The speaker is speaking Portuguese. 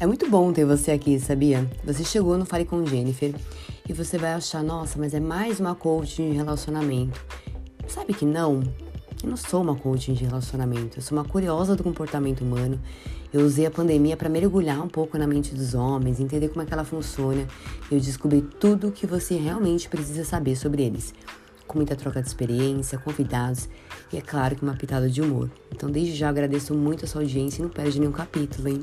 É muito bom ter você aqui, sabia? Você chegou no Fale com Jennifer e você vai achar, nossa, mas é mais uma coaching de relacionamento. Sabe que não? Eu não sou uma coaching de relacionamento, eu sou uma curiosa do comportamento humano. Eu usei a pandemia para mergulhar um pouco na mente dos homens, entender como é que ela funciona. Eu descobri tudo o que você realmente precisa saber sobre eles. Com muita troca de experiência, convidados e, é claro, que uma pitada de humor. Então, desde já agradeço muito a sua audiência e não perde nenhum capítulo, hein?